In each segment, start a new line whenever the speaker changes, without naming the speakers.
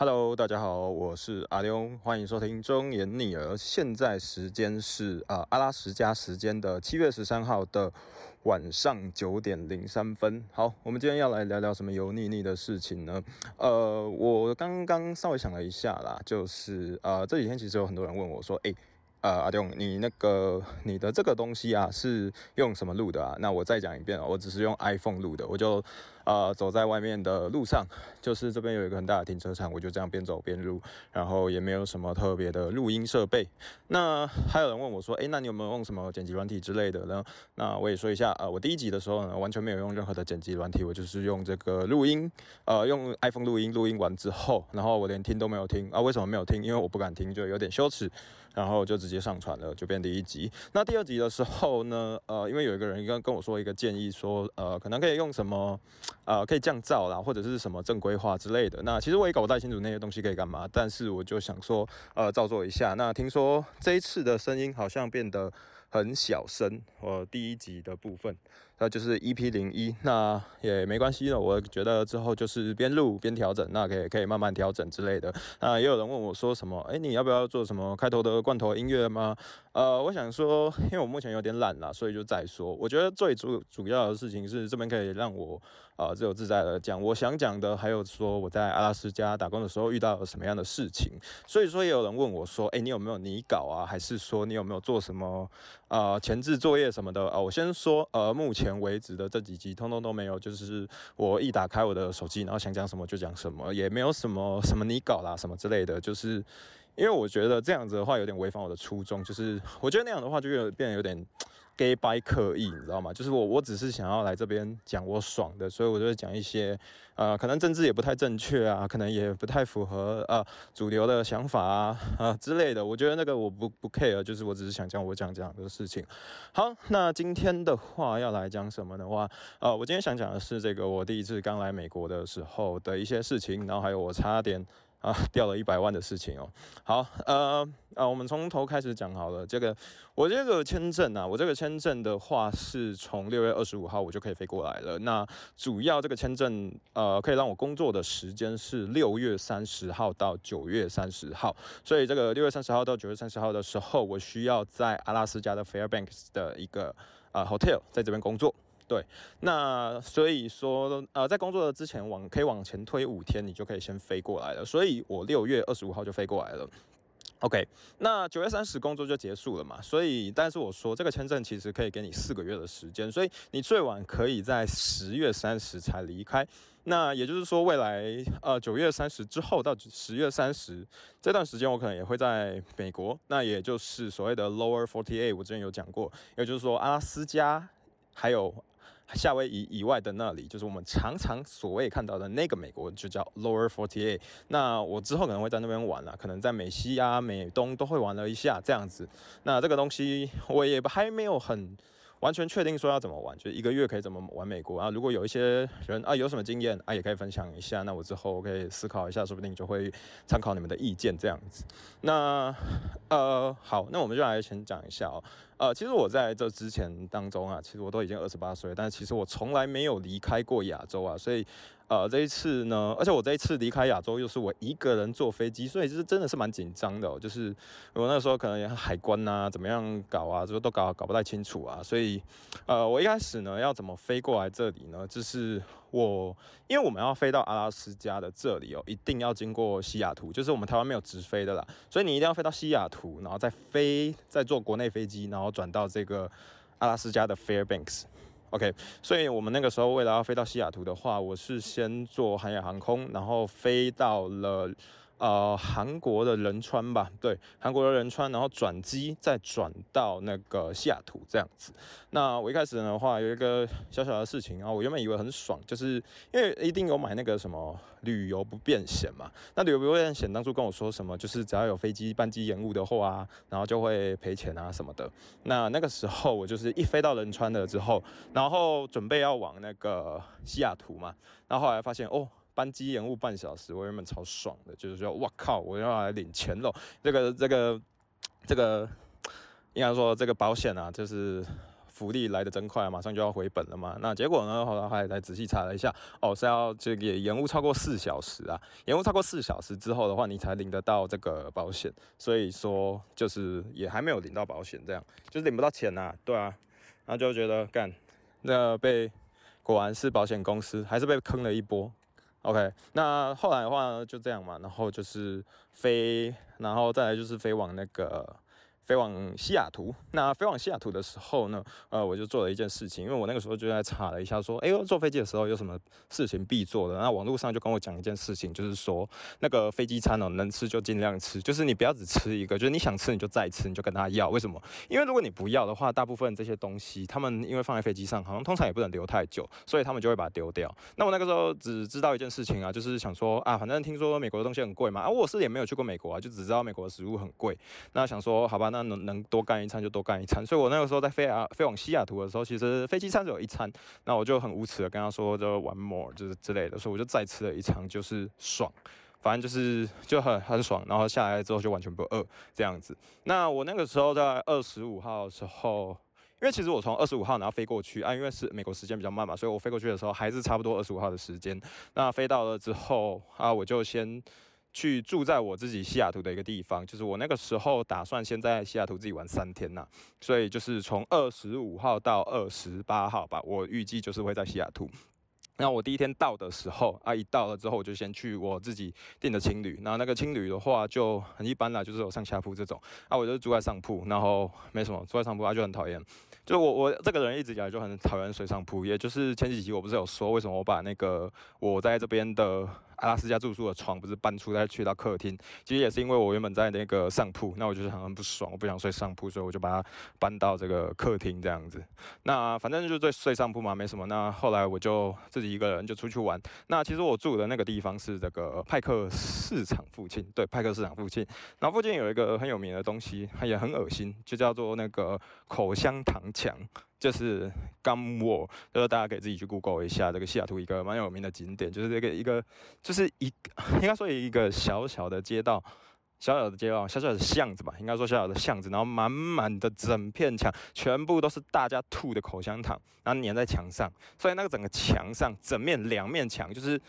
Hello，大家好，我是阿丢，欢迎收听中言逆耳。现在时间是啊阿拉斯加时间的七月十三号的晚上九点零三分。好，我们今天要来聊聊什么油腻腻的事情呢？呃，我刚刚稍微想了一下啦，就是呃这几天其实有很多人问我说，诶。呃，阿东，你那个你的这个东西啊，是用什么录的啊？那我再讲一遍我只是用 iPhone 录的，我就呃走在外面的路上，就是这边有一个很大的停车场，我就这样边走边录，然后也没有什么特别的录音设备。那还有人问我说，诶，那你有没有用什么剪辑软体之类的呢？那我也说一下，呃，我第一集的时候呢，完全没有用任何的剪辑软体，我就是用这个录音，呃，用 iPhone 录音，录音完之后，然后我连听都没有听啊？为什么没有听？因为我不敢听，就有点羞耻，然后就直。接上传了就变第一集。那第二集的时候呢，呃，因为有一个人跟跟我说一个建议，说呃，可能可以用什么，呃，可以降噪啦，或者是什么正规化之类的。那其实我也搞不太清楚那些东西可以干嘛，但是我就想说，呃，照做一下。那听说这一次的声音好像变得很小声，我第一集的部分，那就是 EP 零一，那也没关系了。我觉得之后就是边录边调整，那可以可以慢慢调整之类的。那也有人问我说什么，哎，你要不要做什么开头的罐头音乐？吗？呃，我想说，因为我目前有点懒啦，所以就再说。我觉得最主主要的事情是，这边可以让我啊自由自在的讲我想讲的，还有说我在阿拉斯加打工的时候遇到了什么样的事情。所以说，也有人问我说，哎，你有没有拟稿啊？还是说你有没有做什么啊前置作业什么的啊？我先说，呃，目前为止的这几集通通都没有，就是我一打开我的手机，然后想讲什么就讲什么，也没有什么什么拟稿啦什么之类的，就是。因为我觉得这样子的话有点违反我的初衷，就是我觉得那样的话就有变得有点 gay by 刻意，你知道吗？就是我我只是想要来这边讲我爽的，所以我就会讲一些呃可能政治也不太正确啊，可能也不太符合呃主流的想法啊啊之类的。我觉得那个我不不 care，就是我只是想讲我讲这样的事情。好，那今天的话要来讲什么的话，呃，我今天想讲的是这个我第一次刚来美国的时候的一些事情，然后还有我差点。啊，掉了一百万的事情哦。好，呃，啊，我们从头开始讲好了。这个，我这个签证啊，我这个签证的话，是从六月二十五号我就可以飞过来了。那主要这个签证，呃，可以让我工作的时间是六月三十号到九月三十号。所以这个六月三十号到九月三十号的时候，我需要在阿拉斯加的 Fairbanks 的一个啊 hotel 在这边工作。对，那所以说，呃，在工作的之前往可以往前推五天，你就可以先飞过来了。所以我六月二十五号就飞过来了。OK，那九月三十工作就结束了嘛。所以，但是我说这个签证其实可以给你四个月的时间，所以你最晚可以在十月三十才离开。那也就是说，未来呃九月三十之后到十月三十这段时间，我可能也会在美国。那也就是所谓的 Lower Forty Eight，我之前有讲过，也就是说阿拉斯加还有。夏威夷以外的那里，就是我们常常所谓看到的那个美国，就叫 Lower Forty Eight。那我之后可能会在那边玩了，可能在美西啊、美东都会玩了一下这样子。那这个东西我也还没有很。完全确定说要怎么玩，就一个月可以怎么玩美国啊？如果有一些人啊有什么经验啊，也可以分享一下。那我之后可以思考一下，说不定就会参考你们的意见这样子。那呃好，那我们就来先讲一下哦。呃，其实我在这之前当中啊，其实我都已经二十八岁，但是其实我从来没有离开过亚洲啊，所以。呃，这一次呢，而且我这一次离开亚洲又是我一个人坐飞机，所以就是真的是蛮紧张的。就是我那时候可能海关呐，怎么样搞啊，这都搞搞不太清楚啊。所以，呃，我一开始呢要怎么飞过来这里呢？就是我因为我们要飞到阿拉斯加的这里哦，一定要经过西雅图，就是我们台湾没有直飞的啦，所以你一定要飞到西雅图，然后再飞，再坐国内飞机，然后转到这个阿拉斯加的 Fairbanks。OK，所以我们那个时候为了要飞到西雅图的话，我是先坐韩亚航空，然后飞到了。呃，韩国的仁川吧，对，韩国的仁川，然后转机再转到那个西雅图这样子。那我一开始的话有一个小小的事情啊，我原本以为很爽，就是因为一定有买那个什么旅游不便险嘛。那旅游不便险当初跟我说什么，就是只要有飞机班机延误的话，然后就会赔钱啊什么的。那那个时候我就是一飞到仁川了之后，然后准备要往那个西雅图嘛，然后后来发现哦。班机延误半小时，我原本超爽的，就是说，哇靠，我要来领钱喽！这个、这个、这个，应该说这个保险啊，就是福利来的真快，马上就要回本了嘛。那结果呢，后来还来仔细查了一下，哦，是要这个延误超过四小时啊，延误超过四小时之后的话，你才领得到这个保险。所以说，就是也还没有领到保险，这样就是领不到钱呐，对啊。然后就觉得干，那被果然是保险公司，还是被坑了一波。OK，那后来的话就这样嘛，然后就是飞，然后再来就是飞往那个。飞往西雅图，那飞往西雅图的时候呢，呃，我就做了一件事情，因为我那个时候就在查了一下，说，哎呦，坐飞机的时候有什么事情必做的？那网络上就跟我讲一件事情，就是说那个飞机餐哦，能吃就尽量吃，就是你不要只吃一个，就是你想吃你就再吃，你就跟他要。为什么？因为如果你不要的话，大部分这些东西他们因为放在飞机上，好像通常也不能留太久，所以他们就会把它丢掉。那我那个时候只知道一件事情啊，就是想说啊，反正听说美国的东西很贵嘛，啊，我是也没有去过美国啊，就只知道美国的食物很贵。那想说好吧，那那能能多干。一餐就多干一餐，所以我那个时候在飞啊飞往西雅图的时候，其实飞机餐只有一餐，那我就很无耻的跟他说就 one more 就是之类的，所以我就再吃了一餐，就是爽，反正就是就很很爽，然后下来之后就完全不饿这样子。那我那个时候在二十五号的时候，因为其实我从二十五号然后飞过去啊，因为是美国时间比较慢嘛，所以我飞过去的时候还是差不多二十五号的时间。那飞到了之后啊，我就先。去住在我自己西雅图的一个地方，就是我那个时候打算先在西雅图自己玩三天呐，所以就是从二十五号到二十八号吧，我预计就是会在西雅图。那我第一天到的时候啊，一到了之后我就先去我自己订的青旅，那那个青旅的话就很一般啦，就是有上下铺这种啊，我就住在上铺，然后没什么，住在上铺啊就很讨厌，就我我这个人一直以来就很讨厌睡上铺，也就是前几集我不是有说为什么我把那个我在这边的。阿拉斯加住宿的床不是搬出再去到客厅，其实也是因为我原本在那个上铺，那我就是很很不爽，我不想睡上铺，所以我就把它搬到这个客厅这样子。那反正就是睡睡上铺嘛，没什么。那后来我就自己一个人就出去玩。那其实我住的那个地方是这个派克市场附近，对，派克市场附近。然后附近有一个很有名的东西，它也很恶心，就叫做那个口香糖墙。就是 Gum Wall，就是大家可以自己去 Google 一下这个西雅图一个蛮有名的景点，就是这个一个，就是一应该说一个小小的街道，小小的街道，小小的巷子吧，应该说小小的巷子，然后满满的整片墙，全部都是大家吐的口香糖，然后粘在墙上，所以那个整个墙上，整面两面墙就是。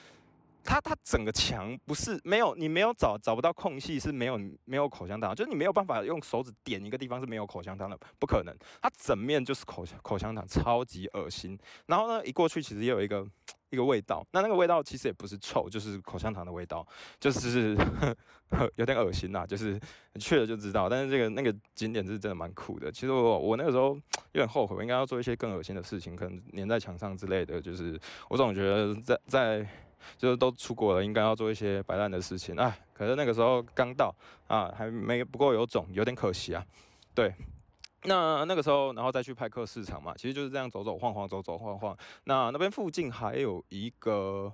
它它整个墙不是没有你没有找找不到空隙是没有没有口香糖，就是你没有办法用手指点一个地方是没有口香糖的，不可能。它整面就是口香口香糖，超级恶心。然后呢，一过去其实也有一个一个味道，那那个味道其实也不是臭，就是口香糖的味道，就是 有点恶心呐。就是去了就知道。但是这个那个景点是真的蛮酷的。其实我我那个时候有点后悔，我应该要做一些更恶心的事情，可能粘在墙上之类的。就是我总觉得在在。就是都出国了，应该要做一些摆烂的事情哎，可是那个时候刚到啊，还没不够有种，有点可惜啊。对，那那个时候，然后再去派克市场嘛，其实就是这样走走晃晃，走走晃晃。那那边附近还有一个，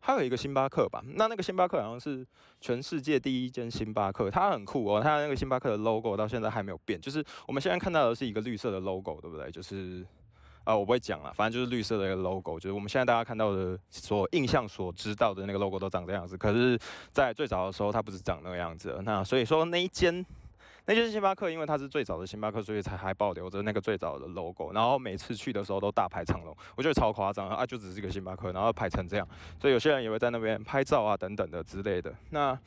还有一个星巴克吧。那那个星巴克好像是全世界第一间星巴克，它很酷哦。它那个星巴克的 logo 到现在还没有变，就是我们现在看到的是一个绿色的 logo，对不对？就是。啊，我不会讲了，反正就是绿色的一个 logo，就是我们现在大家看到的所印象所知道的那个 logo 都长这样子。可是，在最早的时候，它不是长那个样子。那所以说，那一间那间星巴克，因为它是最早的星巴克，所以才还保留着那个最早的 logo。然后每次去的时候都大排长龙，我觉得超夸张啊！就只是一个星巴克，然后排成这样，所以有些人也会在那边拍照啊等等的之类的。那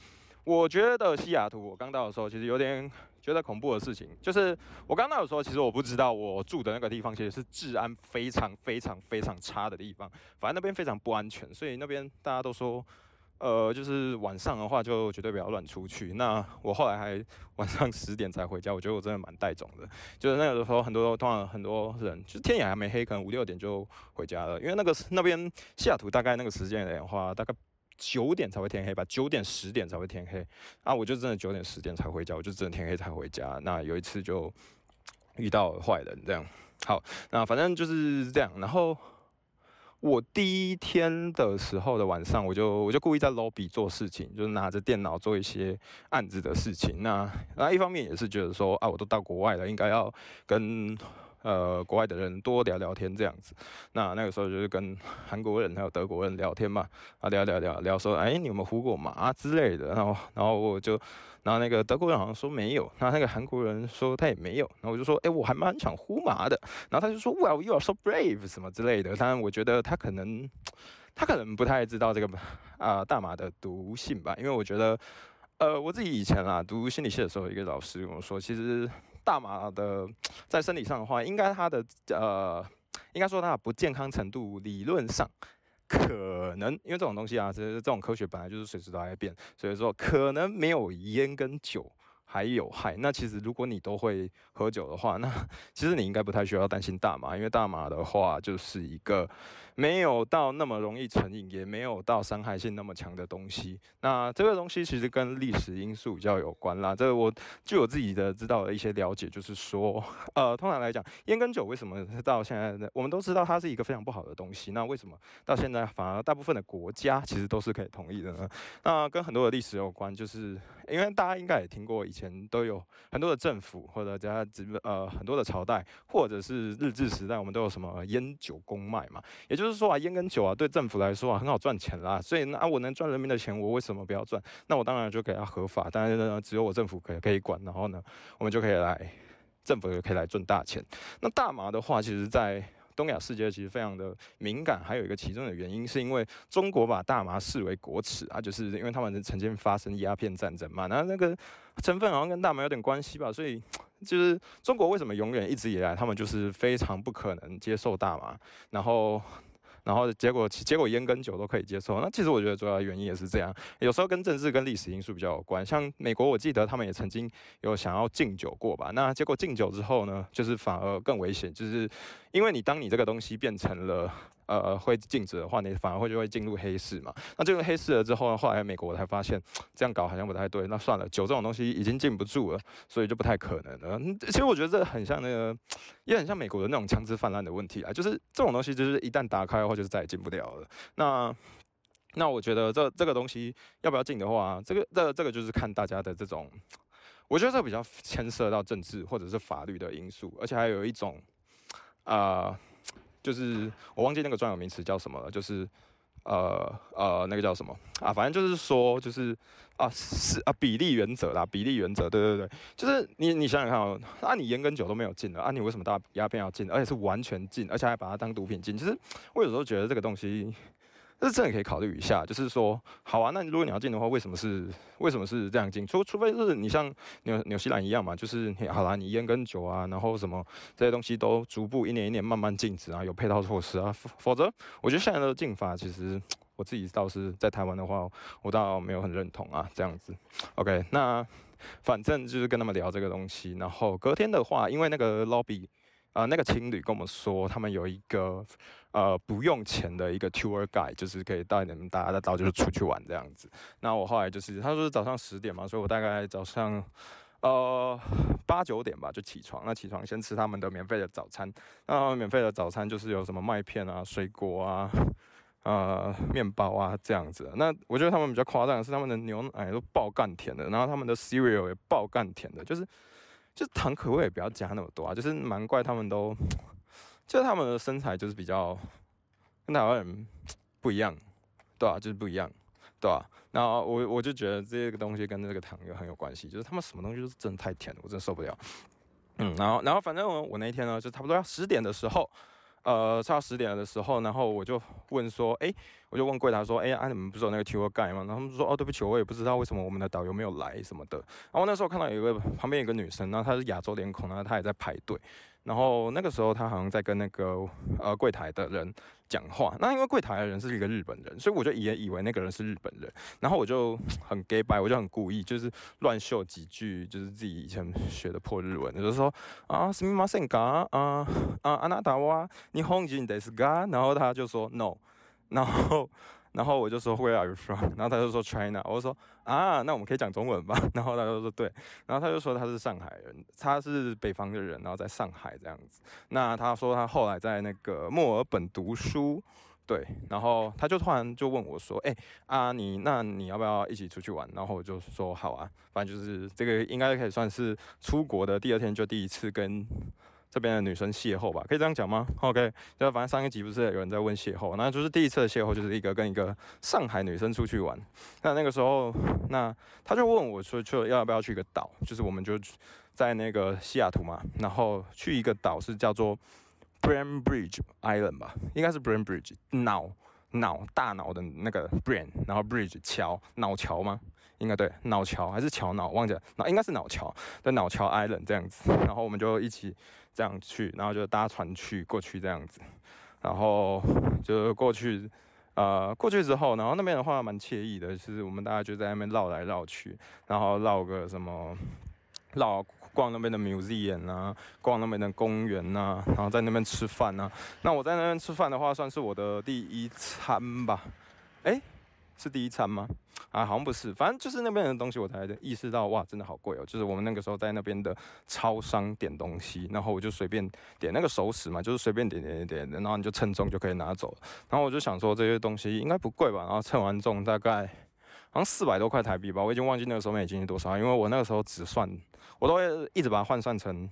我觉得西雅图，我刚到的时候其实有点。觉得恐怖的事情，就是我刚到的时候，其实我不知道我住的那个地方其实是治安非常非常非常差的地方，反正那边非常不安全，所以那边大家都说，呃，就是晚上的话就绝对不要乱出去。那我后来还晚上十点才回家，我觉得我真的蛮带种的。就是那个时候很多通常很多人，就天也还没黑，可能五六点就回家了，因为那个那边西雅图大概那个时间的话，大概。九点才会天黑吧，九点十点才会天黑啊！我就真的九点十点才回家，我就真的天黑才回家。那有一次就遇到坏人，这样好。那反正就是这样。然后我第一天的时候的晚上，我就我就故意在 lobby 做事情，就是拿着电脑做一些案子的事情。那那一方面也是觉得说啊，我都到国外了，应该要跟。呃国外的人多聊聊天这样子。那那个时候就是跟韩国人 还有德国人聊天嘛，啊聊聊聊聊说，哎，你有没有呼过麻之类的？然后然后我就，然后那个德国人好像说没有，然后那个韩国人说他也没有，然后我就说，哎，我还蛮想呼麻的。然后他就说，Well you are so brave 什么之类的。当然我觉得他可能他可能不太知道这个啊大麻的毒性吧，因为我觉得。呃，我自己以前啊读心理系的时候，一个老师跟我说，其实大麻的在生理上的话，应该它的呃，应该说它的不健康程度，理论上可能，因为这种东西啊，这这种科学本来就是随时都在变，所以说可能没有烟跟酒。还有害，那其实如果你都会喝酒的话，那其实你应该不太需要担心大麻，因为大麻的话就是一个没有到那么容易成瘾，也没有到伤害性那么强的东西。那这个东西其实跟历史因素比较有关啦。这个我据我自己的知道的一些了解，就是说，呃，通常来讲，烟跟酒为什么到现在，我们都知道它是一个非常不好的东西，那为什么到现在反而大部分的国家其实都是可以同意的呢？那跟很多的历史有关，就是因为大家应该也听过以前都有很多的政府或者加呃很多的朝代，或者是日治时代，我们都有什么烟酒公卖嘛？也就是就是说啊，烟跟酒啊，对政府来说啊很好赚钱啦。所以那我能赚人民的钱，我为什么不要赚？那我当然就给他合法，当然呢，只有我政府可以可以管，然后呢，我们就可以来政府也可以来赚大钱。那大麻的话，其实在东亚世界其实非常的敏感，还有一个其中的原因，是因为中国把大麻视为国耻啊，就是因为他们曾经发生鸦片战争嘛，那那个成分好像跟大麻有点关系吧，所以就是中国为什么永远一直以来他们就是非常不可能接受大麻，然后。然后结果结果烟跟酒都可以接受，那其实我觉得主要原因也是这样，有时候跟政治跟历史因素比较有关。像美国，我记得他们也曾经有想要禁酒过吧，那结果禁酒之后呢，就是反而更危险，就是因为你当你这个东西变成了。呃，会禁止的话，你反而会就会进入黑市嘛。那进入黑市了之后呢，后来美国才发现这样搞好像不太对。那算了，酒这种东西已经禁不住了，所以就不太可能了。其实我觉得这很像那个，也很像美国的那种枪支泛滥的问题啊。就是这种东西，就是一旦打开的话，就是再也禁不掉了。那那我觉得这这个东西要不要禁的话，这个这这个就是看大家的这种，我觉得这比较牵涉到政治或者是法律的因素，而且还有一种啊。就是我忘记那个专有名词叫什么了，就是呃呃那个叫什么啊？反正就是说，就是啊是啊比例原则啦，比例原则，对对对，就是你你想想看哦，啊你烟跟酒都没有禁了，啊你为什么大鸦片要禁，而且是完全禁，而且还把它当毒品禁？其实我有时候觉得这个东西。这真的可以考虑一下，就是说，好啊，那如果你要进的话，为什么是为什么是这样进？除除非是你像纽纽西兰一样嘛，就是好啦，你烟跟酒啊，然后什么这些东西都逐步一年一年慢慢禁止啊，有配套措施啊，否否则我觉得现在的禁法其实我自己倒是在台湾的话，我倒没有很认同啊，这样子。OK，那反正就是跟他们聊这个东西，然后隔天的话，因为那个 lobby。啊，那个情侣跟我们说，他们有一个呃不用钱的一个 tour guide，就是可以带你们大家到就是出去玩这样子。那我后来就是他说是早上十点嘛，所以我大概早上呃八九点吧就起床。那起床先吃他们的免费的早餐。那免费的早餐就是有什么麦片啊、水果啊、呃面包啊这样子。那我觉得他们比较夸张的是，他们的牛奶都爆干甜的，然后他们的 cereal 也爆干甜的，就是。就糖可味也不要加那么多啊？就是难怪他们都，就是他们的身材就是比较跟台湾人不一样，对啊，就是不一样，对吧？然后我我就觉得这个东西跟这个糖又很有关系，就是他们什么东西都是真的太甜了，我真的受不了。嗯，然后然后反正我我那天呢，就差不多要十点的时候。呃，差十点的时候，然后我就问说，哎，我就问柜台说，哎，啊，你们不是有那个 tour guide 吗？然后他们说，哦，对不起，我也不知道为什么我们的导游没有来什么的。然后那时候看到有一个旁边有个女生，然后她是亚洲脸孔，然后她也在排队。然后那个时候她好像在跟那个呃柜台的人讲话。那因为柜台的人是一个日本人，所以我就也以为那个人是日本人。然后我就很 gay by，我就很故意就是乱秀几句，就是自己以前学的破日文，就是说啊，すみませんか啊啊，あなたは日本人ですか？然后他就说 no，然后。 然后我就说 Where are you from？然后他就说 China。我说啊，那我们可以讲中文吧？然后他就说对。然后他就说他是上海人，他是北方的人，然后在上海这样子。那他说他后来在那个墨尔本读书，对。然后他就突然就问我说：“哎啊，你那你要不要一起出去玩？”然后我就说好啊，反正就是这个应该可以算是出国的第二天就第一次跟。这边的女生邂逅吧，可以这样讲吗？OK，就反正上一集不是有人在问邂逅，那就是第一次的邂逅，就是一个跟一个上海女生出去玩。那那个时候，那他就问我说，就要不要去一个岛，就是我们就在那个西雅图嘛，然后去一个岛是叫做 Brain Bridge Island 吧，应该是 Brain Bridge 脑脑大脑的那个 Brain，然后 Bridge 桥脑桥吗？应该对，脑桥还是桥脑，忘记了，那应该是脑桥的脑桥 Island 这样子，然后我们就一起这样去，然后就搭船去过去这样子，然后就过去，呃，过去之后，然后那边的话蛮惬意的，就是我们大家就在那边绕来绕去，然后绕个什么，绕逛那边的 museum 啊，逛那边的公园呐，然后在那边吃饭呐。那我在那边吃饭的话，算是我的第一餐吧，哎。是第一餐吗？啊，好像不是，反正就是那边的东西，我才意识到，哇，真的好贵哦。就是我们那个时候在那边的超商点东西，然后我就随便点那个熟食嘛，就是随便点点点点，然后你就称重就可以拿走。然后我就想说这些东西应该不贵吧，然后称完重大概。好像四百多块台币吧，我已经忘记那个时候美金是多少，因为我那个时候只算，我都会一直把它换算成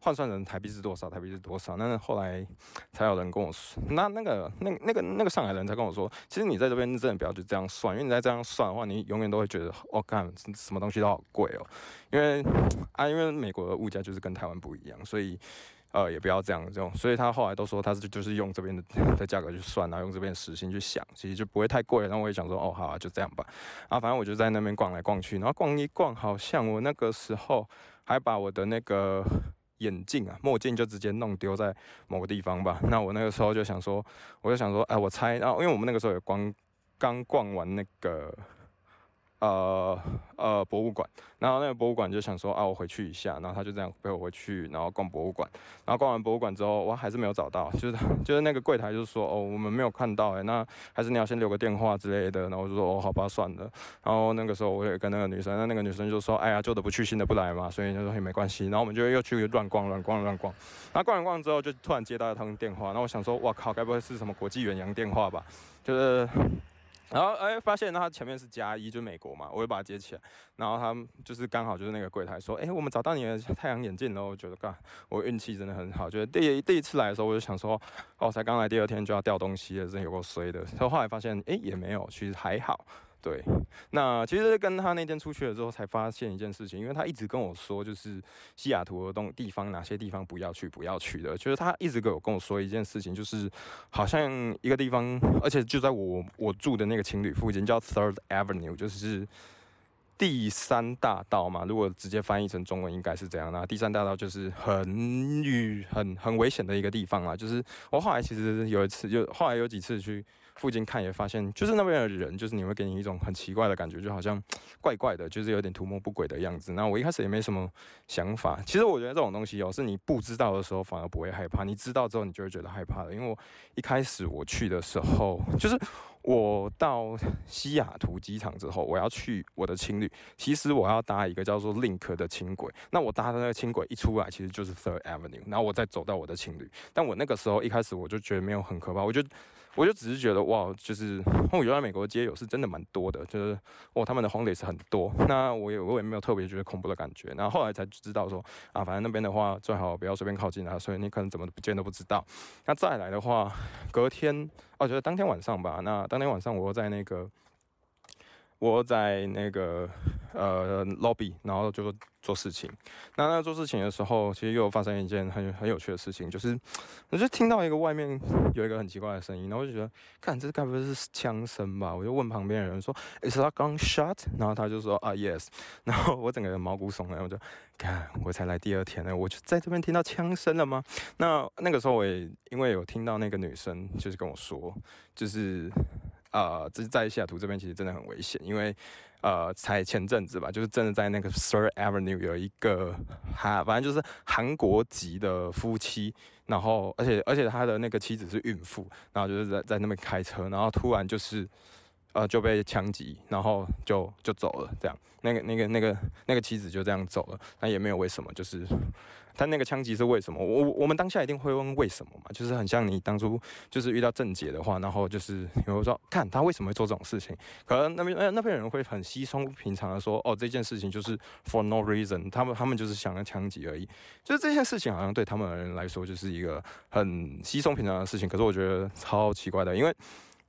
换算成台币是多少，台币是多少。那后来才有人跟我说，那那个那那个那个上海人才跟我说，其实你在这边真的不要就这样算，因为你在这样算的话，你永远都会觉得，我干什么东西都好贵哦，因为 啊，因为美国的物价就是跟台湾不一样，所以。呃，也不要这样这种，所以他后来都说他是就是用这边的的价格去算，然后用这边的时薪去想，其实就不会太贵。然后我也想说，哦，好啊，就这样吧。啊，反正我就在那边逛来逛去，然后逛一逛，好像我那个时候还把我的那个眼镜啊墨镜就直接弄丢在某个地方吧。那我那个时候就想说，我就想说，哎，我猜，然后因为我们那个时候也光刚逛完那个。呃呃，博物馆，然后那个博物馆就想说啊，我回去一下，然后他就这样陪我回去，然后逛博物馆，然后逛完博物馆之后，我还是没有找到，就是 就是那个柜台就是说哦，我们没有看到哎，那还是你要先留个电话之类的，然后我就说哦，好吧，算了。然后那个时候我也跟那个女生，那那个女生就说，哎呀，旧的不去，新的不来嘛，所以就说也没关系。然后我们就又去乱逛乱逛乱逛，然后逛完逛之后，就突然接到一通电话，那我想说，哇靠，该不会是什么国际远洋电话吧？就是。然后哎，发现他前面是加一，就美国嘛，我就把它接起来。然后他就是刚好就是那个柜台说，哎，我们找到你的太阳眼镜了。我觉得，干，我运气真的很好。觉得第一第一次来的时候，我就想说，哦，才刚来第二天就要掉东西了，真有够衰的。然后后来发现，哎，也没有，其实还好。对，那其实跟他那天出去了之后，才发现一件事情，因为他一直跟我说，就是西雅图的东地方哪些地方不要去，不要去的。就是他一直跟我跟我说一件事情，就是好像一个地方，而且就在我我住的那个情侣附近，叫 Third Avenue，就是第三大道嘛。如果直接翻译成中文，应该是这样。那第三大道就是很很很危险的一个地方啊。就是我后来其实有一次，就后来有几次去。附近看也发现，就是那边的人，就是你会给你一种很奇怪的感觉，就好像怪怪的，就是有点图谋不轨的样子。那我一开始也没什么想法。其实我觉得这种东西哦，是你不知道的时候反而不会害怕，你知道之后你就会觉得害怕了。因为我一开始我去的时候，就是我到西雅图机场之后，我要去我的青旅，其实我要搭一个叫做 Link 的轻轨。那我搭的那个轻轨一出来，其实就是 Third Avenue，然后我再走到我的青旅。但我那个时候一开始我就觉得没有很可怕，我就。我就只是觉得哇，就是 哦，原来美国街友是真的蛮多的，就是哦，他们的红雷是很多。那我也我也没有特别觉得恐怖的感觉。然后后来才知道说啊，反正那边的话最好不要随便靠近啊，所以你可能怎么不见都不知道。那再来的话，隔天哦，觉得当天晚上吧。那当天晚上我在那个。我在那个呃 lobby，然后就做事情。那那做事情的时候，其实又发生一件很很有趣的事情，就是我就听到一个外面有一个很奇怪的声音，然后我就觉得，看这该不会是枪声吧？我就问旁边的人说，Is that gunshot？然后他就说啊，Yes。然后我整个人毛骨悚然，我就看我才来第二天呢，我就在这边听到枪声了吗？那那个时候我也因为有听到那个女生就是跟我说，就是。呃，这在西雅图这边其实真的很危险，因为呃，才前阵子吧，就是真的在那个 Third Avenue 有一个哈，反正就是韩国籍的夫妻，然后而且而且他的那个妻子是孕妇，然后就是在在那边开车，然后突然就是呃就被枪击，然后就就走了，这样，那个那个那个那个妻子就这样走了，那也没有为什么，就是。他那个枪击是为什么？我我们当下一定会问为什么嘛？就是很像你当初就是遇到郑杰的话，然后就是 比如说看他为什么会做这种事情，可能那边那那边人会很稀松平常的说，哦，这件事情就是 for no reason，他们他们就是想要枪击而已。就是这件事情好像对他们人来说就是一个很稀松平常的事情，可是我觉得超奇怪的，因为。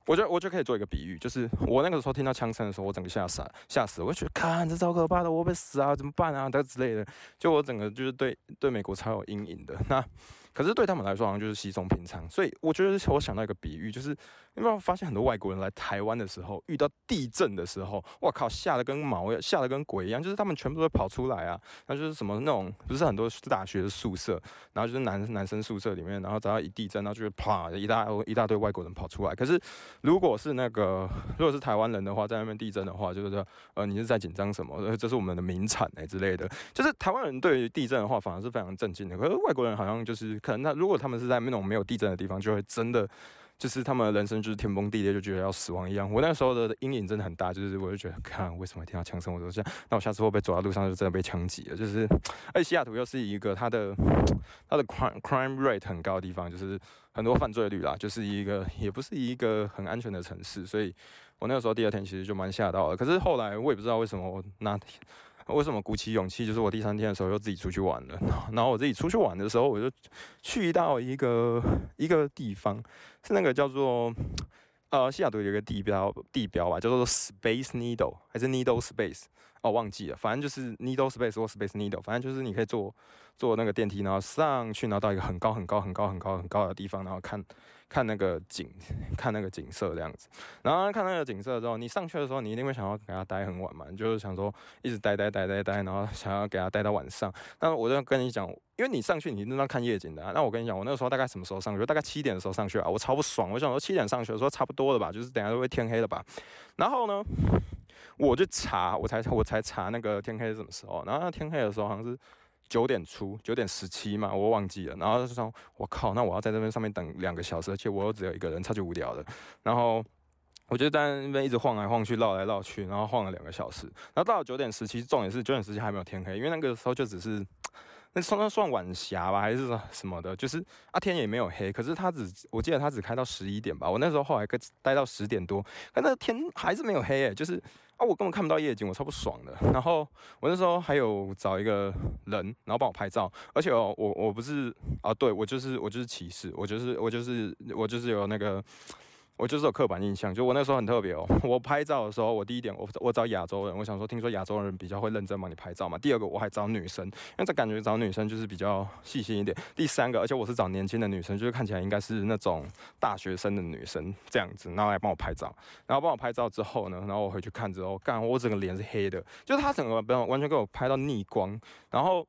我觉得我就可以做一个比喻，就是我那个时候听到枪声的时候，我整个吓傻吓死，我就觉得看这超可怕的，我会死啊，怎么办啊，等之类的，就我整个就是对对美国超有阴影的那。可是对他们来说，好像就是稀松平常。所以我觉得我想到一个比喻，就是有没有发现很多外国人来台湾的时候，遇到地震的时候，我靠，吓得跟毛一样，吓得跟鬼一样，就是他们全部都跑出来啊。那就是什么那种，不是很多大学的宿舍，然后就是男男生宿舍里面，然后只要一地震，然后就是啪一大一大堆外国人跑出来。可是如果是那个 如果是台湾人的话，在那边地震的话，就是说呃你是在紧张什么？呃这是我们的名产哎之类的。就是台湾人对于地震的话，反而是非常震惊的。可是外国人好像就是。可能那如果他们是在那种没有地震的地方，就会真的就是他们人生就是天崩地裂，就觉得要死亡一样。我那时候的阴影真的很大，就是我就觉得，看为什么听到枪声，我都这样。那我下次会不会走在路上就真的被枪击了？就是，而且西雅图又是一个它的它的 crime crime rate 很高的地方，就是很多犯罪率啦，就是一个也不是一个很安全的城市。所以我那个时候第二天其实就蛮吓到的。可是后来我也不知道为什么我那天。为什么鼓起勇气？就是我第三天的时候又自己出去玩了。然后我自己出去玩的时候，我就去到一个一个地方，是那个叫做呃西雅图有一个地标地标吧，叫做 Space Needle 还是 Needle Space？哦，忘记了，反正就是 Needle Space 或 Space Needle，反正就是你可以坐坐那个电梯，然后上去，然后到一个很高很高很高很高很高的地方，然后看。看那个景，看那个景色这样子，然后看那个景色之后，你上去的时候，你一定会想要给他待很晚嘛，你就是想说一直待待待待待，然后想要给他待到晚上。那我就跟你讲，因为你上去你那要看夜景的，那我跟你讲，我那个时候大概什么时候上去？大概七点的时候上去啊，我超不爽，我想说七点上去的时候差不多了吧，就是等下都会天黑了吧。然后呢，我就查，我才我才查那个天黑是什么时候，然后天黑的时候好像是。九点出，九点十七嘛，我忘记了。然后就说：“我靠，那我要在这边上面等两个小时，而且我又只有一个人，超级无聊的。”然后我就在那边一直晃来晃去，绕来绕去，然后晃了两个小时。然后到了九点十七，重点是九点十七还没有天黑，因为那个时候就只是那算算晚霞吧，还是什么的，就是啊天也没有黑。可是他只我记得他只开到十一点吧。我那时候后来跟待到十点多，可那天还是没有黑诶，就是。啊，我根本看不到夜景，我超不爽的。然后我那时候还有找一个人，然后帮我拍照。而且哦，我我不是啊，对我就是我就是歧视，我就是我就是我就是有那个。我就是有刻板印象，就我那时候很特别哦。我拍照的时候，我第一点我我找亚洲人，我想说听说亚洲人比较会认真帮你拍照嘛。第二个我还找女生，因为这感觉找女生就是比较细心一点。第三个，而且我是找年轻的女生，就是看起来应该是那种大学生的女生这样子，然后来帮我拍照。然后帮我拍照之后呢，然后我回去看之后，干我整个脸是黑的，就是他整个不完全给我拍到逆光，然后。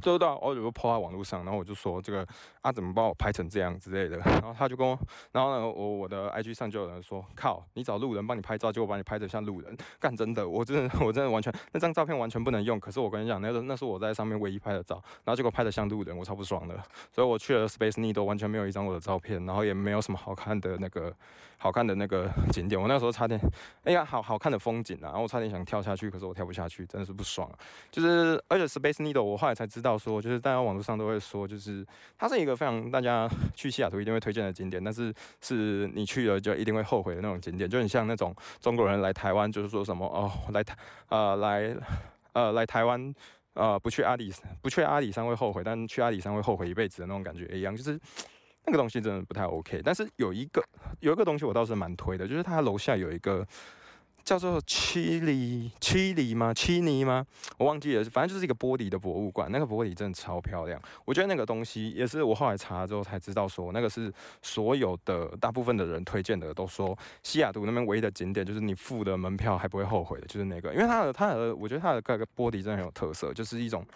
就到我就抛在网络上，然后我就说这个啊怎么把我拍成这样之类的，然后他就跟我，然后呢我我的 IG 上就有人说靠，你找路人帮你拍照，结果把你拍得像路人，干真的，我真的 我真的完全那张照片完全不能用，可是我跟你讲，那个那是我在上面唯一拍的照，然后结果拍得像路人，我超不爽的，所以我去了 Space Needle 完全没有一张我的照片，然后也没有什么好看的那个好看的那个 景点，我那时候差点，哎呀好好看的风景啊，然后我差点想跳下去，可是我跳不下去，真的是不爽啊，就是而且 Space Needle 我后来才知道说，就是大家网络上都会说，就是它是一个非常大家 去西雅图一定会推荐的景点，但是是你去了就一定会后悔的那种景点，就很像那种中国人来台湾就是说什么哦，来台呃来呃来台湾呃不去阿里不去阿里山会后悔，但去阿里山会后悔一辈子的那种感觉一样，就是那个东西真的不太 OK。但是有一个有一个东西我倒是蛮推的，就是它楼下有一个。叫做七里七里吗？七里吗？我忘记了，反正就是一个玻璃的博物馆。那个玻璃真的超漂亮。我觉得那个东西也是我后来查了之后才知道，说那个是所有的大部分的人推荐的，都说西雅图那边唯一的景点就是你付的门票还不会后悔的，就是那个，因为它的它的，我觉得它的那个玻璃真的很有特色，就是一种。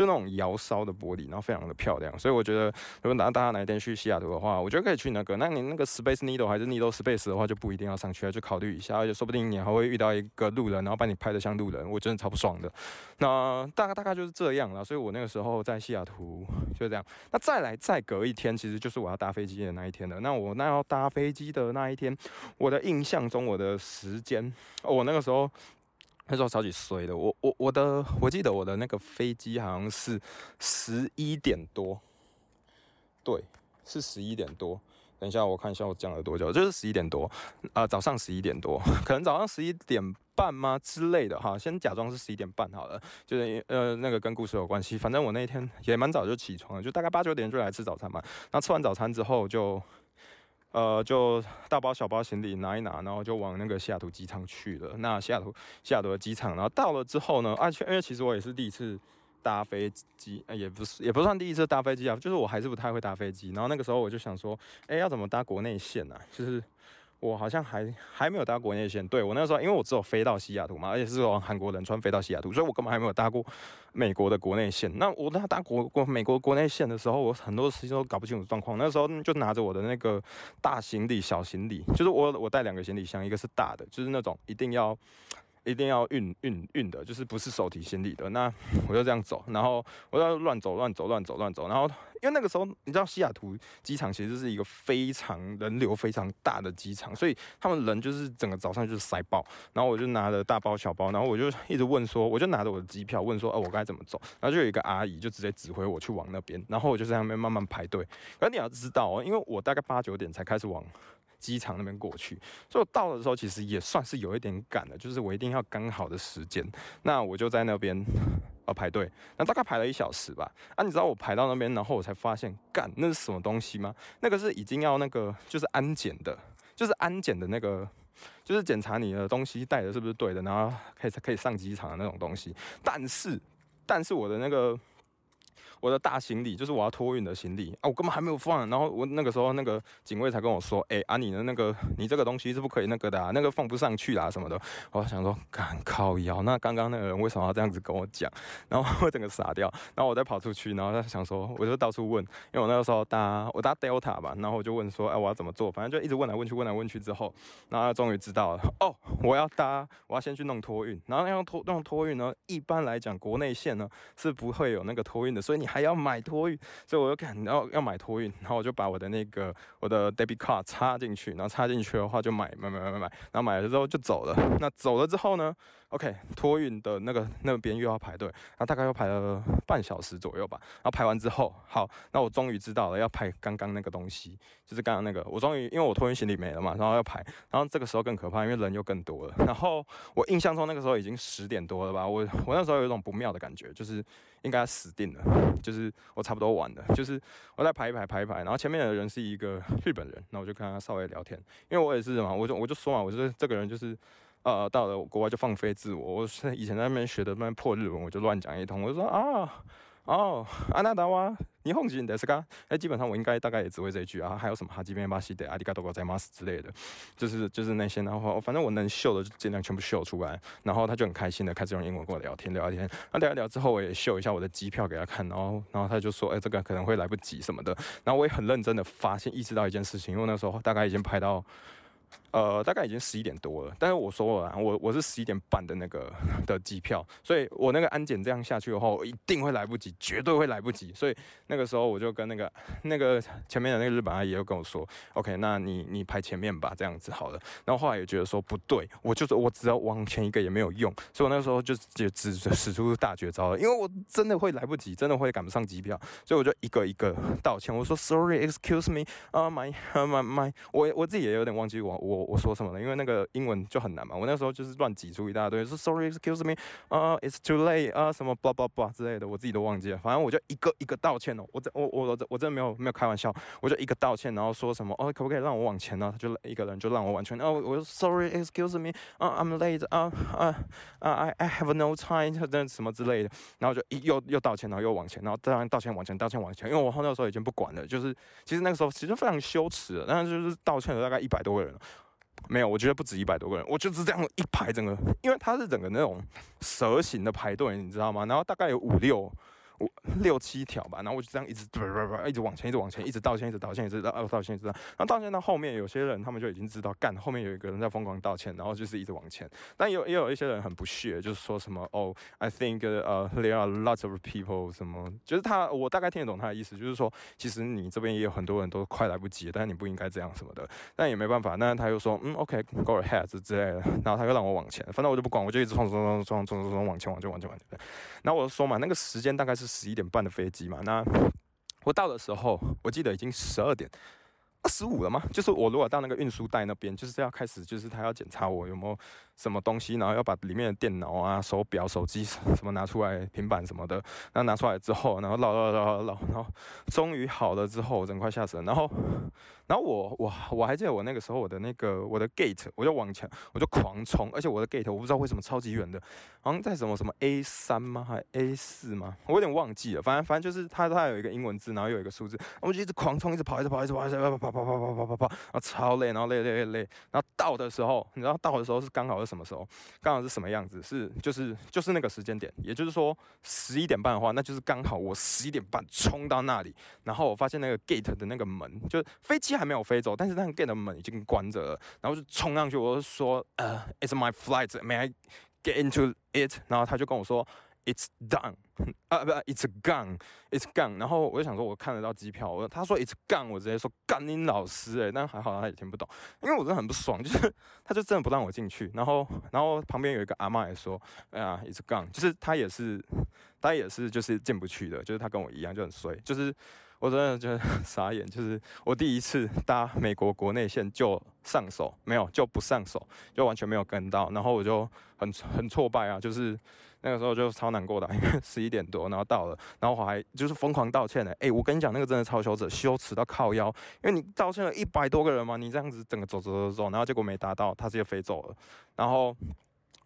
就那种窑烧的玻璃，然后非常的漂亮。所以我觉得，如果大家哪一天去西雅图的话，我觉得可以去那个。那你那个 Space Needle 还是 Needle Space 的话，就不一定要上去了，就考虑一下。而且说不定你还会遇到一个路人，然后把你拍的像路人，我真的超不爽的。那大概大概就是这样了。所以我那个时候在西雅图就是这样。那再来再隔一天，其实就是我要搭飞机的那一天了。那我那要搭飞机的那一天，我的印象中我的时间，我那个时候。那时候超级衰的，我我我的我记得我的那个飞机好像是十一点多，对，是十一点多。等一下我看一下我讲了多久，就是十一点多，啊，早上十一点多，可能早上十一点半吗之类的哈，先假装是十一点半好了，就是呃那个跟故事有关系。反正我那天也蛮早就起床了，就大概八九点就来吃早餐嘛。那吃完早餐之后就。呃，就大包小包行李拿一拿，然后就往那个西雅图机场去了。那西雅图西雅图的机场，然后到了之后呢，而且因为其实我也是第一次搭飞机，也不是也不算第一次搭飞机啊，就是我还是不太会搭飞机。然后那个时候我就想说，哎，要怎么搭国内线呢？就是。我好像还还没有搭国内线，对我那时候，因为我只有飞到西雅图嘛，而且是从韩国仁川飞到西雅图，所以我根本还没有搭过美国的国内线。那我那搭国国美国国内线的时候，我很多事情都搞不清楚状况。那时候就拿着我的那个大行李、小行李，就是我我带两个行李箱，一个是大的，就是那种一定要。一定要运运运的，就是不是手提行李的。那 我就这样走，然后我要乱走乱走乱走乱走。然后因为那个时候你知道西雅图机场其实是一个非常人流非常大的机场，所以他们人就是整个早上就是塞爆。然后我就拿着大包小包，然后我就一直问说，我就拿着我的机票问说，哦，我该怎么走？然后就有一个阿姨就直接指挥我去往那边，然后我就在那边慢慢排队。而你要知道哦，因为我大概八九点才开始往。机场那边过去，所以我到的时候其实也算是有一点赶的，就是我一定要刚好的时间。那我就在那边呃排队，那大概排了一小时吧。啊，你知道我排到那边，然后我才发现，干那是什么东西吗？那个是已经要那个就是安检的，就是安检的那个，就是检查你的东西带的是不是对的，然后可以可以上机场的那种东西。但是，但是我的那个。我的大行李就是我要托运的行李啊，我根本还没有放。然后我那个时候那个警卫才跟我说：“哎，啊你的那个你这个东西是不可以那个的，啊，那个放不上去啦什么的。”我想说，干靠腰，那刚刚那个人为什么要这样子跟我讲？然后我整个傻掉。然后我再跑出去，然后他想说，我就到处问，因为我那个时候搭我搭 Delta 吧，然后我就问说：“哎，我要怎么做？”反正就一直问来问去，问来问去之后，然后他终于知道了。哦，我要搭，我要先去弄托运。然后要托弄托运呢，一般来讲国内线呢是不会有那个托运的，所以你还要买托运。所以我就看，到要买托运，然后我就把我的那个我的 debit card 插进去，然后插进去的话就买买买买买，然后买了之后就走了。那走了之后呢？OK，托运的那个那边又要排队，然后大概又排了半小时左右吧。然后排完之后，好，那我终于知道了要排刚刚那个东西，就是刚刚那个，我终于因为我托运行李没了嘛，然后要排，然后这个时候更可怕，因为人又更多了。然后我印象中那个时候已经十点多了吧，我我那时候有一种不妙的感觉，就是应该死定了，就是我差不多完了。就是我在排一排排一排，然后前面的人是一个日本人，那我就跟他稍微聊天，因为我也是嘛，我就我就说嘛，我说这个人就是呃到了国外就放飞自我，我是以前在那边学的那破日文，我就乱讲一通，我就说啊。哦，安娜达哇，你放心的是噶？哎，基本上我应该大概也只会这一句啊，还有什么哈基边巴西的阿迪嘎多高在马斯之类的，就是就是那些，然后反正我能秀的就尽量全部秀出来。然后他就很开心的开始用英文跟我聊天聊天。那聊一聊之后，我也秀一下我的机票给他看，然后然后他就说，哎，这个可能会来不及什么的。然后我也很认真的发现意识到一件事情，因为那时候大概已经拍到。呃，大概已经十一点多了，但是我说了，我我是十一点半的那个的机票，所以我那个安检这样下去的话，我一定会来不及，绝对会来不及。所以那个时候我就跟那个那个前面的那个日本阿姨又跟我说，OK，那你你排前面吧，这样子好了。然后后来也觉得说不对，我就是我只要往前一个也没有用，所以我那个时候就就只使出大绝招了，因为我真的会来不及，真的会赶不上机票，所以我就一个一个道歉，我说 Sorry，Excuse me，啊，My My My，我我自己也有点忘记我我。我说什么了？因为那个英文就很难嘛。我那时候就是乱挤出一大堆，说 Sorry, excuse me, 啊，It's too late 啊，什么 blah blah blah 之类的，我自己都忘记了。反正我就一个一个道歉哦。我真我我我我真的没有没有开玩笑，我就一个道歉，然后说什么哦，可不可以让我往前呢？他就一个人就让我往前。哦，我说 Sorry, excuse me, 啊，I'm late 啊啊啊，I I have no time，这什么之类的。然后就又又道歉，然后又往前，然后当然道歉往前，道歉往前。因为我那个时候已经不管了，就是其实那个时候其实非常羞耻的，但是就是道歉了大概一百多个人了。没有，我觉得不止一百多个人，我就是这样一排整个，因为它是整个那种蛇形的排队，你知道吗？然后大概有五六我六七条吧，然后我就这样一直不不不一直往前，一直往前，一直道歉，一直道歉，一直道道歉，一直道。然后道歉到后面，有些人他们就已经知道，干后面有一个人在疯狂道歉，然后就是一直往前。但有也有一些人很不屑，就是说什么哦，I think 呃，there are lots of people 什么，就是他我大概听得懂他的意思，就是说其实你这边也有很多人都快来不及，但是你不应该这样什么的。但也没办法，那他又说嗯，OK，go ahead 之类的，然后他又让我往前，反正我就不管，我就一直冲冲冲冲冲冲冲往前往前往前往前。然后我就说嘛，那个时间大概是十一点半的飞机嘛，那我到的时候，我记得已经十二点二十五了吗？就是我如果到那个运输带那边，就是要开始，就是他要检查我有没有什么东西，然后要把里面的电脑啊、手表、手机什么拿出来，平板什么的，那拿出来之后，然后绕绕绕绕，然后终于好了之后，人快吓死了。然后，然后我我我还记得我那个时候我的那个我的 gate，我就往前，我就狂冲，而且我的 gate 我不知道为什么超级远的，好像在什么什么 A 三吗？还 A 四吗？我有点忘记了。反正反正就是它它有一个英文字，然后有一个数字，我就一直狂冲，一直跑，一直跑，一直跑，一直跑跑跑跑跑跑跑跑，然后超累，然后累累累累，然后到的时候，你知道到的时候是刚好是什么时候？刚好是什么样子？是就是就是那个时间点，也就是说十一点半的话，那就是刚好我十一点半冲到那里，然后我发现那个 gate 的那个门，就飞机还没有飞走，但是那个 gate 的门已经关着了，然后就冲上去，我就说呃，It's my flight，May I get into it？然后他就跟我说。It's done 啊不，It's gone，It's gone。然后我就想说，我看得到机票，我他说 It's gone，我直接说干你老师哎，但还好他也听不懂，因为我真的很不爽，就是他就真的不让我进去。然后然后旁边有一个阿妈也说，哎呀，It's gone，就是他也是他也是就是进不去的，就是他跟我一样就很衰，就是我真的觉得傻眼，就是我第一次搭美国国内线就上手没有就不上手，就完全没有跟到，然后我就很很挫败啊，就是。那个时候就超难过的，因为 十一点多，然后到了，然后我还就是疯狂道歉的。哎，我跟你讲，那个真的超羞耻，羞耻到靠腰，因为你道歉了一百多个人嘛，你这样子整个走走走走，然后结果没达到，他直接飞走了。然后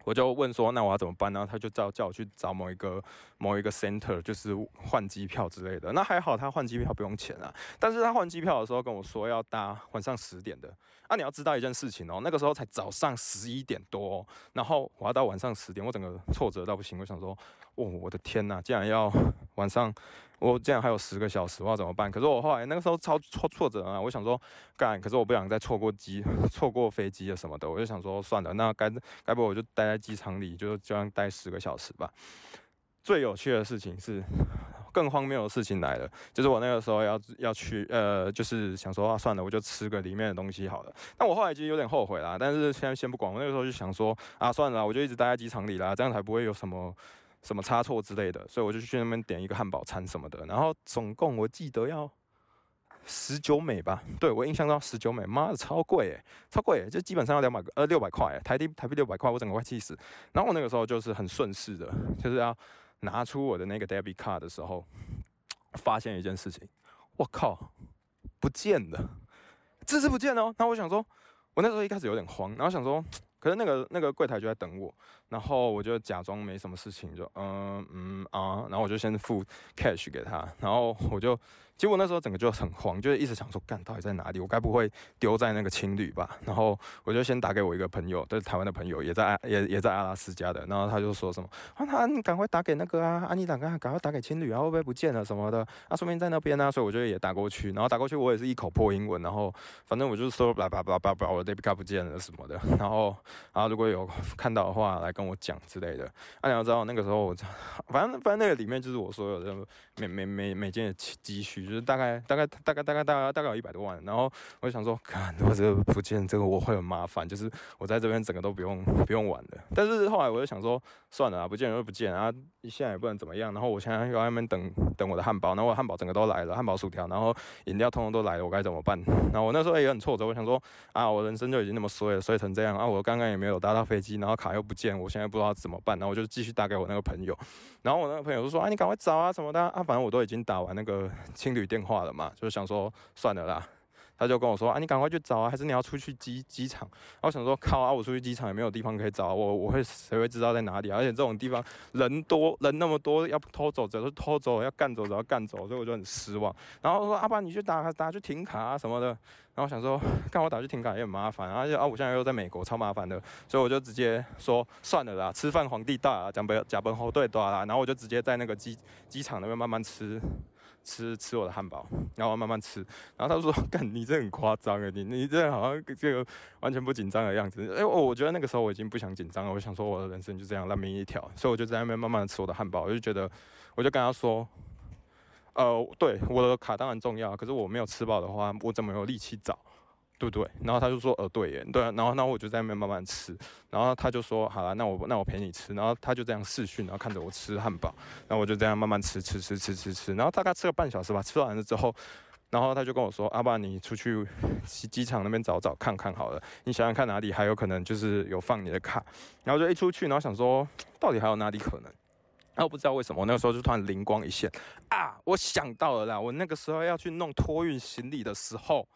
我就问说，那我要怎么办呢？他就叫叫我去找某一个某一个 center，就是换机票之类的。那还好，他换机票不用钱啊。但是他换机票的时候跟我说要搭晚上十点的。啊，你要知道一件事情哦，那个时候才早上十一点多，然后我要到晚上十点，我整个挫折到不行。我想说，哦，我的天呐，竟然要晚上，我竟然还有十个小时，我要怎么办？可是我后来那个时候超挫挫折啊，我想说干，可是我不想再错过机、错过飞机啊什么的，我就想说算了，那该该不我就待在机场里，就就样待十个小时吧。最有趣的事情是。更荒谬的事情来了，就是我那个时候要要去，呃，就是想说啊，算了，我就吃个里面的东西好了。但我后来其实有点后悔啦，但是现在先不管。我那个时候就想说啊，算了，我就一直待在机场里啦，这样才不会有什么什么差错之类的。所以我就去那边点一个汉堡餐什么的。然后总共我记得要十九美吧，对我印象中十九美，妈的超贵诶，超贵诶，就基本上要两百呃六百块，台币台币六百块，我整个快气死。然后我那个时候就是很顺势的，就是要。拿出我的那个 debit card 的时候，发现一件事情，我靠，不见了，这是不见了。那我想说，我那时候一开始有点慌，然后想说，可是那个那个柜台就在等我，然后我就假装没什么事情，就嗯嗯啊，然后我就先付 cash 给他，然后我就。结果那时候整个就很慌，就是一直想说，干到底在哪里？我该不会丢在那个青旅吧？然后我就先打给我一个朋友，就是台湾的朋友，也在也也在阿拉斯加的。然后他就说什么啊，他你赶快打给那个啊，啊你赶快赶快打给青旅啊，会不会不见了什么的？啊，说明在那边呢。所以我就也打过去，然后打过去我也是一口破英文，然后反正我就是说叭叭叭叭叭，我的 debit card 不见了什么的。然后啊，如果有看到的话，来跟我讲之类的。啊，你要知道那个时候我，反正反正那个里面就是我所有的每每每每件的积蓄，就是大概。大概大概大概大概大概有一百多万，然后我就想说，看如果这个不见，这个我会很麻烦，就是我在这边整个都不用不用玩的。但是后来我就想说，算了啊，不见就不见啊，现在也不能怎么样。然后我现在又在那边等等我的汉堡，然后我汉堡整个都来了，汉堡薯条，然后饮料通通都来了，我该怎么办？然后我那时候也很挫折，我想说啊，我人生就已经那么衰了，衰成这样啊，我刚刚也没有搭到飞机，然后卡又不见，我现在不知道怎么办。然后我就继续打给我那个朋友，然后我那个朋友就说啊，你赶快找啊什么的啊，反正我都已经打完那个 青旅电话。了嘛，就是想说算了啦，他就跟我说啊，你赶快去找啊，还是你要出去机机场？我想说靠啊，我出去机场也没有地方可以找，我我会谁会知道在哪里？而且这种地方人多人那么多，要偷走只是偷走，要干走只要干走，所以我就很失望。然后说阿爸，你去打打去停卡啊什么的。然后想说，干我打去停卡也很麻烦，而且啊我现在又在美国，超麻烦的，所以我就直接说算了啦，吃饭皇帝大啊，讲不假本后对多啦。然后我就直接在那个机机场那边慢慢吃。吃吃我的汉堡，然后慢慢吃。然后他说：“ 干，你这很夸张啊，你你这好像这个完全不紧张的样子。”哎，我我觉得那个时候我已经不想紧张了，我想说我的人生就这样烂命一条，所以我就在那边慢慢的吃我的汉堡。我就觉得，我就跟他说：“呃，对，我的卡当然重要，可是我没有吃饱的话，我怎么有力气找？”对不对？然后他就说，呃，对耶，对啊。然后，然后我就在那边慢慢吃。然后他就说，好了，那我那我陪你吃。然后他就这样视讯，然后看着我吃汉堡。然后我就这样慢慢吃吃吃吃吃吃。然后大概吃了半小时吧，吃完了之后，然后他就跟我说，阿爸，你出去机机场那边找找看看好了。你想想看哪里还有可能就是有放你的卡。然后就一出去，然后想说，到底还有哪里可能？然后不知道为什么，我那个时候就突然灵光一现，啊，我想到了啦！我那个时候要去弄托运行李的时候。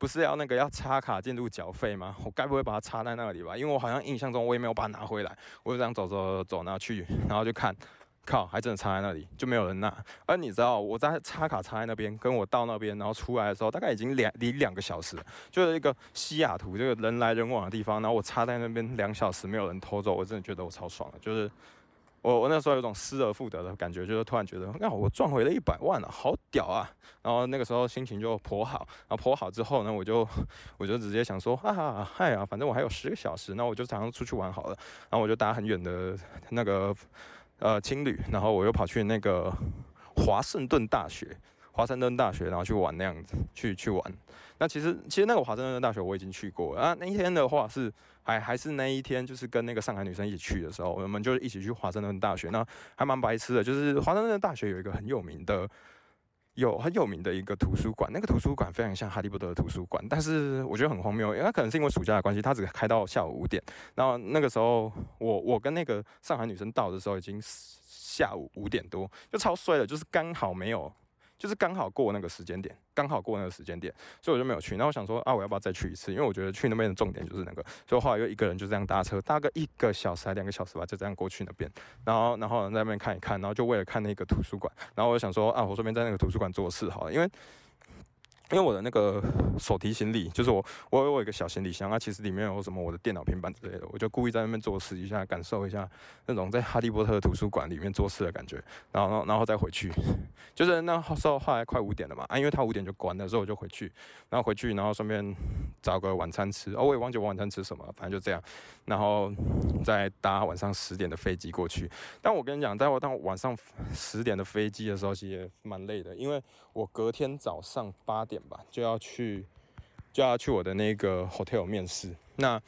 不是要那个要插卡进入缴费吗？我该不会把它插在那里吧？因为我好像印象中我也没有把它拿回来，我就这样走走走然后去，然后就看，靠，还真的插在那里，就没有人拿。而你知道我在插卡插在那边，跟我到那边，然后出来的时候，大概已经两离两个小时，就是一个西雅图这个人来人往的地方，然后我插在那边两小时没有人偷走，我真的觉得我超爽了，就是。我我那时候有种失而复得的感觉，就是突然觉得，那我赚回了一百万了，好屌啊！然后那个时候心情就颇好，然后颇好之后呢，我就我就直接想说，哈啊嗨啊，反正我还有十个小时，那我就早上出去玩好了。然后我就搭很远的那个呃青旅，然后我又跑去那个华盛顿大学。华盛顿大学，然后去玩那样子，去去玩。那其实其实那个华盛顿大学我已经去过啊。那一天的话是还还是那一天，就是跟那个上海女生一起去的时候，我们就一起去华盛顿大学。那还蛮白痴的，就是华盛顿大学有一个很有名的，有很有名的一个图书馆。那个图书馆非常像哈利波特的图书馆，但是我觉得很荒谬，因为它可能是因为暑假的关系，它只开到下午五点。然后那个时候我我跟那个上海女生到的时候已经下午五点多，就超衰了，就是刚好没有。就是刚好过那个时间点，刚好过那个时间点，所以我就没有去。然后我想说啊，我要不要再去一次？因为我觉得去那边的重点就是那个。所以后来又一个人就这样搭车，搭个一个小时还两个小时吧，就这样过去那边。然后，然后在那边看一看，然后就为了看那个图书馆。然后我就想说啊，我顺便在那个图书馆做事好了，因为。因为我的那个手提行李，就是我我有一个小行李箱，它其实里面有什么我的电脑、平板之类的，我就故意在那边做事一下，感受一下那种在哈利波特图书馆里面做事的感觉，然后然后然后再回去，就是那时候后来快五点了嘛，啊，因为他五点就关了，所以我就回去，然后回去，然后顺便找个晚餐吃，哦，我也忘记我晚餐吃什么，反正就这样，然后再搭晚上十点的飞机过去。但我跟你讲，在我到晚上十点的飞机的时候，其实也蛮累的，因为我隔天早上八点。吧，就要去，就要去我的那个 hotel 面试。那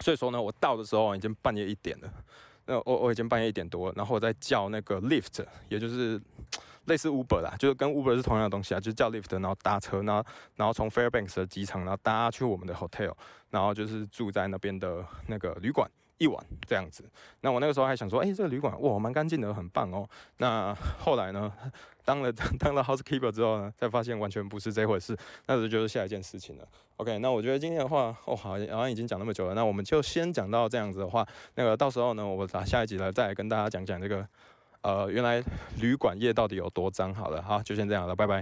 所以说呢，我到的时候已经半夜一点了。那我我已经半夜一点多，然后我在叫那个 lift，也就是 类似 Uber 啦，就是跟 Uber 是同样的东西啊，就是叫 lift，然后搭车，然后然后从 Fairbanks 的机场，然后搭去我们的 hotel，然后就是住在那边的那个旅馆。一晚这样子，那我那个时候还想说，哎，这个旅馆哇，蛮干净的，很棒哦。那后来呢，当了当了 housekeeper 之后呢，才发现完全不是这回事，那这就是下一件事情了。OK，那我觉得今天的话，哦，好，好像已经讲那么久了，那我们就先讲到这样子的话，那个到时候呢，我打下一集来再来跟大家讲讲这个，呃，原来旅馆业到底有多脏。好了，好，就先这样了，拜拜。